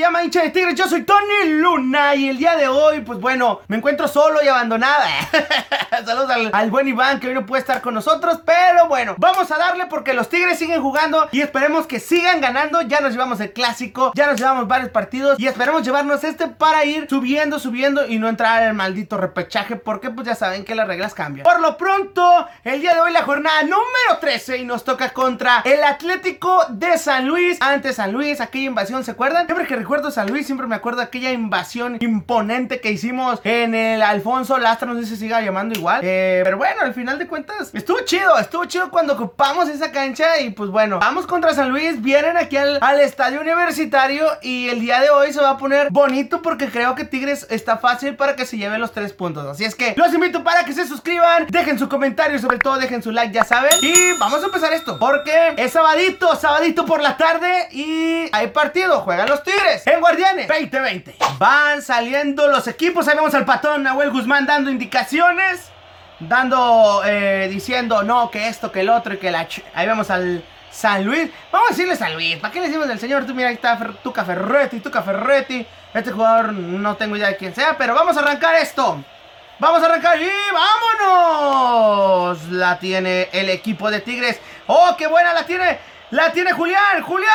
llama Hincha de Tigres. Yo soy Tony Luna y el día de hoy, pues bueno, me encuentro solo y abandonada. Saludos al, buen Iván que hoy no puede estar con nosotros, pero bueno, vamos a darle porque los Tigres siguen jugando y esperemos que sigan ganando. Ya nos llevamos el clásico, ya nos llevamos varios partidos y esperemos llevarnos este para ir subiendo, subiendo y no entrar en el maldito repechaje porque pues ya saben que las reglas cambian. Por lo pronto, el día de hoy la jornada número 13 y nos toca contra el Atlético de San Luis ante San Luis, aquella invasión, ¿se acuerdan? Siempre que recuerdo San Luis, siempre me acuerdo de aquella invasión imponente que hicimos en el Alfonso Lastra, no sé si se siga llamando igual. Eh, pero bueno, al final de cuentas, estuvo chido, estuvo chido cuando ocupamos esa cancha y pues bueno, vamos contra San Luis, vienen aquí al, al estadio universitario y el día de hoy se va a poner bonito porque creo que Tigres está fácil para que se lleve los tres puntos. Así es que los invito para que se suscriban, dejen su comentario, sobre todo dejen su like, ya saben. Y vamos a empezar esto, porque es sabadito, sabadito por la tarde y hay partido, juegan los Tigres en Guardianes 2020. Van saliendo los equipos, ahí vemos al patón Nahuel Guzmán dando indicaciones, dando, eh, diciendo no, que esto, que el otro y que la... Ahí vemos al... San Luis, vamos a decirle San Luis, ¿para qué le decimos del señor? Tú mira, ahí está Tuca Ferretti, Tuca Ferretti, este jugador no tengo idea de quién sea, pero vamos a arrancar esto. Vamos a arrancar y vámonos. La tiene el equipo de Tigres. Oh, qué buena la tiene. La tiene Julián. Julián.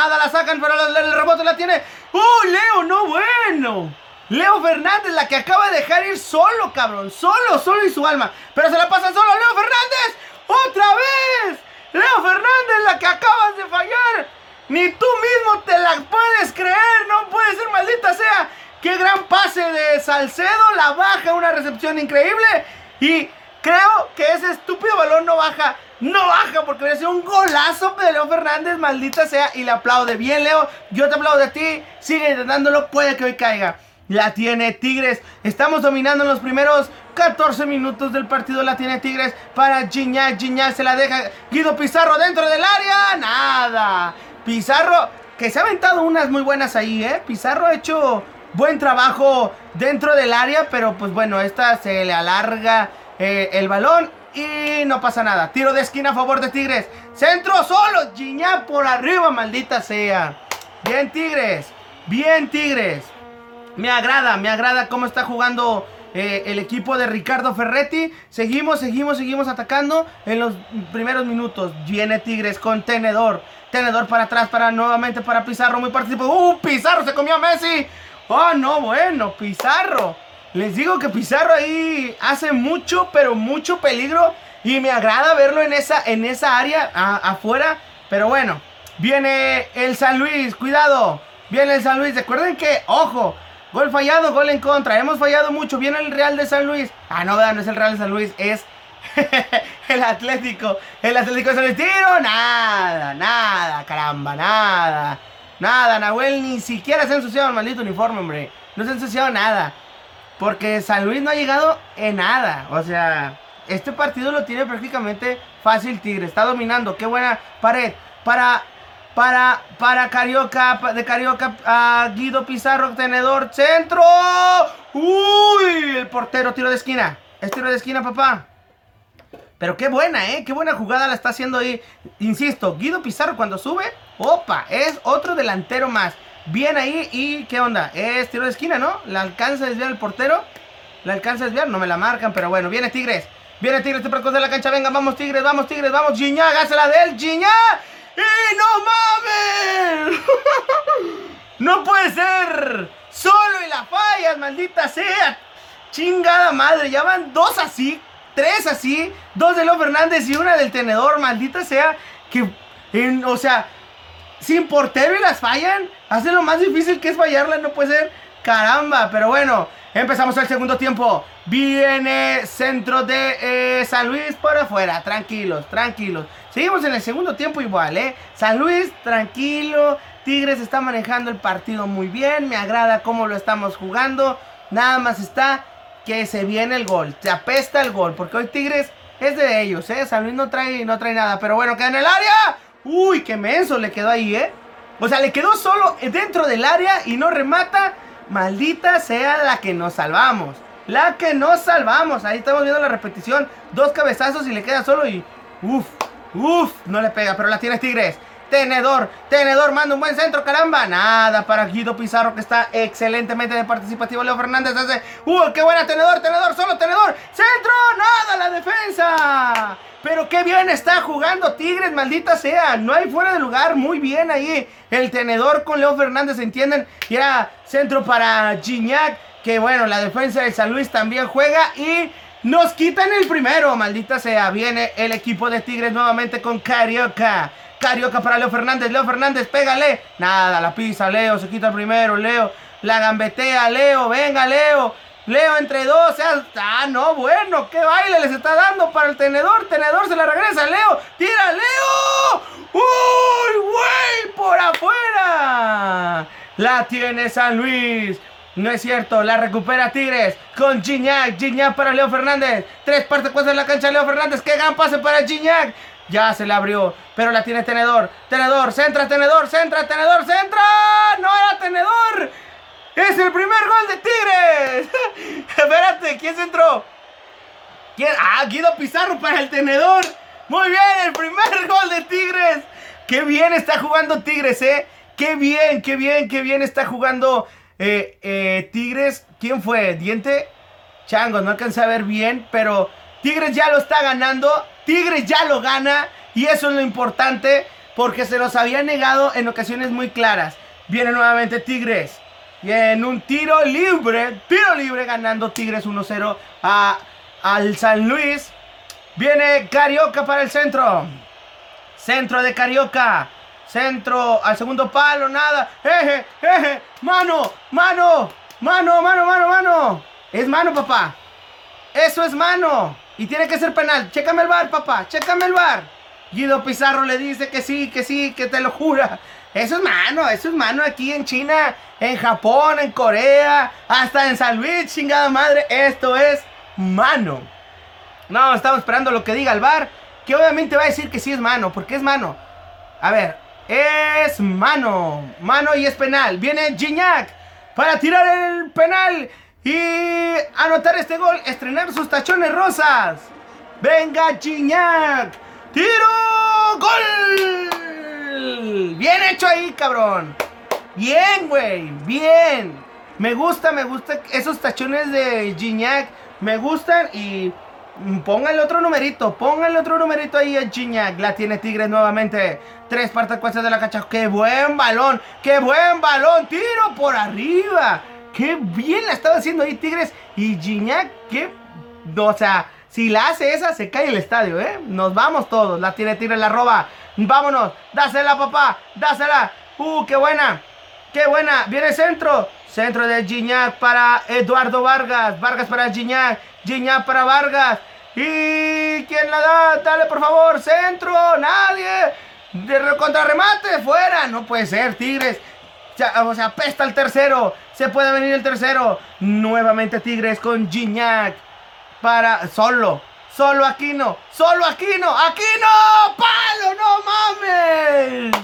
Nada, la sacan, pero el rebote la tiene. ¡Oh, Leo! No, bueno. Leo Fernández, la que acaba de dejar ir solo, cabrón. Solo, solo y su alma. Pero se la pasa solo. Leo Fernández. ¡Otra vez! Leo Fernández, la que acabas de fallar. Ni tú mismo te la puedes creer. No puede ser, maldita sea. Qué gran pase de Salcedo. La baja, una recepción increíble. Y creo que ese estúpido balón no baja. No baja porque hubiera sido un golazo de Leo Fernández, maldita sea. Y le aplaude. Bien, Leo. Yo te aplaudo a ti. Sigue intentándolo. Puede que hoy caiga. La tiene Tigres. Estamos dominando en los primeros 14 minutos del partido. La tiene Tigres para Gignac. Gignac se la deja. Guido Pizarro dentro del área. Nada. Pizarro, que se ha aventado unas muy buenas ahí, ¿eh? Pizarro ha hecho buen trabajo dentro del área, pero pues bueno, esta se le alarga eh, el balón y no pasa nada. Tiro de esquina a favor de Tigres. Centro solo, Giñá por arriba, maldita sea. Bien Tigres, bien Tigres. Me agrada, me agrada cómo está jugando eh, el equipo de Ricardo Ferretti. Seguimos, seguimos, seguimos atacando en los primeros minutos. Viene Tigres con tenedor. Tenedor para atrás, para nuevamente para Pizarro. Muy participado. ¡Uh! Pizarro se comió a Messi. Oh, no, bueno, Pizarro. Les digo que Pizarro ahí hace mucho, pero mucho peligro. Y me agrada verlo en esa, en esa área afuera. Pero bueno, viene el San Luis, cuidado. Viene el San Luis. Recuerden que, ojo, gol fallado, gol en contra. Hemos fallado mucho. Viene el Real de San Luis. Ah, no, no es el Real de San Luis, es el Atlético. El Atlético de San Luis. Tiro, nada, nada, caramba, nada. Nada, Nahuel ni siquiera se ha ensuciado el maldito uniforme, hombre. No se ha ensuciado nada. Porque San Luis no ha llegado en nada. O sea, este partido lo tiene prácticamente fácil Tigre. Está dominando. Qué buena pared. Para, para, para Carioca. De Carioca a Guido Pizarro, tenedor, centro. Uy, el portero, tiro de esquina. Es tiro de esquina, papá. Pero qué buena, ¿eh? Qué buena jugada la está haciendo ahí. Insisto, Guido Pizarro cuando sube, opa, es otro delantero más. Bien ahí y ¿qué onda? Es tiro de esquina, ¿no? ¿La alcanza a desviar el portero? ¿La alcanza a desviar? No me la marcan, pero bueno, viene Tigres. Viene Tigres, te percos de la cancha, venga, vamos Tigres, vamos Tigres, vamos, Giñá, la de él, Giñá. ¡Y no mames! ¡No puede ser! ¡Solo y la fallas, maldita sea! ¡Chingada madre! Ya van dos así tres así, dos de Leo Fernández y una del tenedor, maldita sea, que, o sea, sin portero y las fallan, hace lo más difícil que es fallarla, no puede ser, caramba, pero bueno, empezamos el segundo tiempo, viene centro de eh, San Luis por afuera, tranquilos, tranquilos, seguimos en el segundo tiempo igual, eh, San Luis, tranquilo, Tigres está manejando el partido muy bien, me agrada cómo lo estamos jugando, nada más está que se viene el gol. Se apesta el gol. Porque hoy Tigres es de ellos, ¿eh? San Luis no trae, no trae nada. Pero bueno, queda en el área. Uy, qué menso le quedó ahí, ¿eh? O sea, le quedó solo dentro del área y no remata. Maldita sea la que nos salvamos. La que nos salvamos. Ahí estamos viendo la repetición. Dos cabezazos y le queda solo y... Uf, uf, no le pega. Pero la tiene Tigres. Tenedor, Tenedor manda un buen centro, caramba. Nada para Guido Pizarro que está excelentemente de participativo. Leo Fernández hace, ¡uh, qué buena Tenedor, Tenedor, solo Tenedor! ¡Centro! ¡Nada la defensa! Pero qué bien está jugando Tigres, maldita sea. No hay fuera de lugar. Muy bien ahí. El tenedor con Leo Fernández, ¿entienden? Y era centro para Gignac. Que bueno, la defensa de San Luis también juega. Y nos quitan el primero, maldita sea. Viene el equipo de Tigres nuevamente con Carioca. Carioca para Leo Fernández. Leo Fernández, pégale. Nada, la pisa Leo. Se quita el primero. Leo la gambetea. Leo, venga, Leo. Leo entre dos. Ah, no, bueno. ¿Qué baile les está dando para el tenedor? Tenedor se la regresa. Leo. Tira, Leo. ¡Uy, güey! Por afuera. La tiene San Luis. No es cierto, la recupera Tigres con Gignac. Gignac para Leo Fernández. Tres partes de la cancha Leo Fernández. ¡Qué gran pase para Gignac! Ya se le abrió, pero la tiene Tenedor. Tenedor, centra, Tenedor, centra, Tenedor, centra. No era Tenedor. ¡Es el primer gol de Tigres! Espérate, ¿quién se entró? ¿Quién? Ah, Guido Pizarro para el tenedor. Muy bien, el primer gol de Tigres. Qué bien está jugando Tigres, ¿eh? Qué bien, qué bien, qué bien está jugando eh, eh, Tigres. ¿Quién fue? ¿Diente? Chango, no alcancé a ver bien, pero Tigres ya lo está ganando. Tigres ya lo gana. Y eso es lo importante porque se nos había negado en ocasiones muy claras. Viene nuevamente Tigres. Y en un tiro libre, tiro libre ganando Tigres 1-0 al San Luis. Viene Carioca para el centro. Centro de Carioca. Centro al segundo palo, nada. Eje, eje, mano, mano, mano, mano, mano, mano. Es mano, papá. Eso es mano. Y tiene que ser penal. Chécame el bar, papá. Chécame el bar. Guido Pizarro le dice que sí, que sí, que te lo jura. Eso es mano, eso es mano aquí en China, en Japón, en Corea, hasta en San Luis, chingada madre. Esto es mano. No, estamos esperando lo que diga el bar, que obviamente va a decir que sí es mano, porque es mano. A ver, es mano, mano y es penal. Viene Gignac para tirar el penal y anotar este gol, estrenar sus tachones rosas. Venga Gignac, tiro, gol. Bien hecho ahí, cabrón. Bien, güey. Bien. Me gusta, me gusta esos tachones de Gignac. Me gustan y póngale otro numerito. Póngale otro numerito ahí a Gignac. La tiene Tigres nuevamente. Tres partes cuestas de la cacha. ¡Qué buen balón! ¡Qué buen balón! ¡Tiro por arriba! ¡Qué bien la estaba haciendo ahí Tigres! Y Gignac, qué... O sea, si la hace esa, se cae el estadio, ¿eh? Nos vamos todos. La tiene Tigres, la roba. Vámonos. Dásela, papá. Dásela. Uh, qué buena. Qué buena. Viene centro. Centro de Gignac para Eduardo Vargas. Vargas para Gignac. Gignac para Vargas. ¿Y quién la da? Dale, por favor. Centro. Nadie. De contrarremate. Fuera. No puede ser, Tigres. O sea, apesta el tercero. Se puede venir el tercero. Nuevamente Tigres con Gignac. Para solo. Solo Aquino, solo Aquino, Aquino, palo, no mames.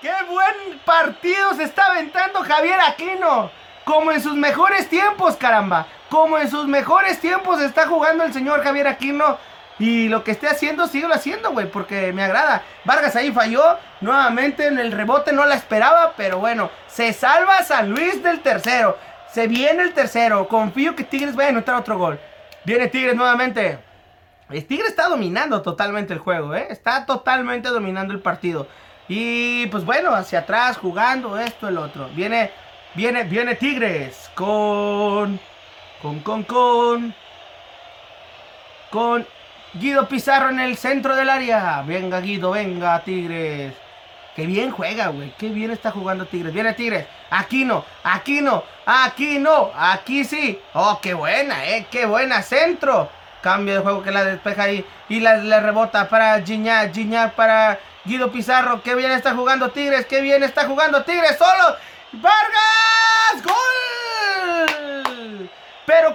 Qué buen partido se está aventando Javier Aquino. Como en sus mejores tiempos, caramba. Como en sus mejores tiempos está jugando el señor Javier Aquino. Y lo que esté haciendo, síguelo haciendo, güey, porque me agrada. Vargas ahí falló. Nuevamente en el rebote no la esperaba, pero bueno, se salva San Luis del tercero. Se viene el tercero. Confío que Tigres vaya a anotar otro gol. Viene Tigres nuevamente. El Tigre está dominando totalmente el juego, ¿eh? Está totalmente dominando el partido. Y pues bueno, hacia atrás, jugando esto, el otro. Viene, viene, viene Tigres con, con, con, con, con Guido Pizarro en el centro del área. Venga Guido, venga Tigres. Qué bien juega, güey. Qué bien está jugando Tigres. Viene Tigres. Aquí no, aquí no, aquí no, aquí sí. Oh, qué buena, eh. Qué buena centro. Cambio de juego que la despeja ahí. Y la, rebota para Gignac. Gignac para Guido Pizarro. Qué bien está jugando Tigres. Qué bien está jugando Tigres. Solo. Vargas. Gol.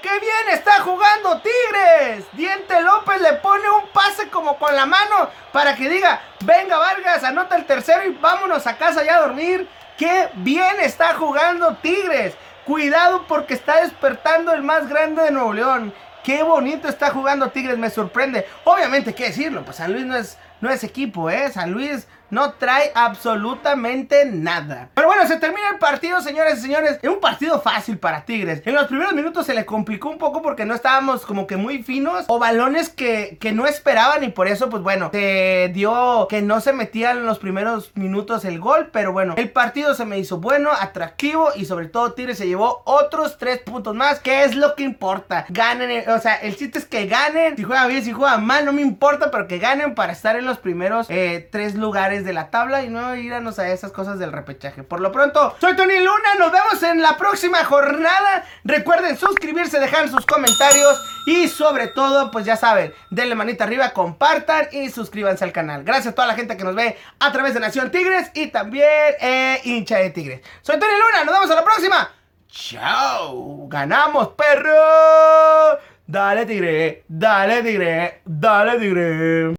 Qué bien está jugando Tigres. Diente López le pone un pase como con la mano para que diga, venga Vargas, anota el tercero y vámonos a casa ya a dormir. Qué bien está jugando Tigres. Cuidado porque está despertando el más grande de Nuevo León. Qué bonito está jugando Tigres, me sorprende. Obviamente, ¿qué decirlo? Pues San Luis no es, no es equipo, ¿eh? San Luis no trae absolutamente nada. Pero bueno, se termina el partido, señores y señores. Es un partido fácil para Tigres. En los primeros minutos se le complicó un poco porque no estábamos como que muy finos o balones que, que no esperaban y por eso, pues bueno, se dio que no se metían en los primeros minutos el gol. Pero bueno, el partido se me hizo bueno, atractivo y sobre todo Tigres se llevó otros tres puntos más, que es lo que importa. Ganen, o sea, el chiste es que ganen. Si juegan bien, si juegan mal, no me importa, pero que ganen para estar los primeros eh, tres lugares de la tabla y no irnos a esas cosas del repechaje. Por lo pronto, soy Tony Luna, nos vemos en la próxima jornada. Recuerden suscribirse, dejar sus comentarios y sobre todo, pues ya saben, denle manita arriba, compartan y suscríbanse al canal. Gracias a toda la gente que nos ve a través de Nación Tigres y también eh, hincha de Tigres. Soy Tony Luna, nos vemos a la próxima. Chao, ganamos perro. Dale tigre, dale tigre, dale tigre.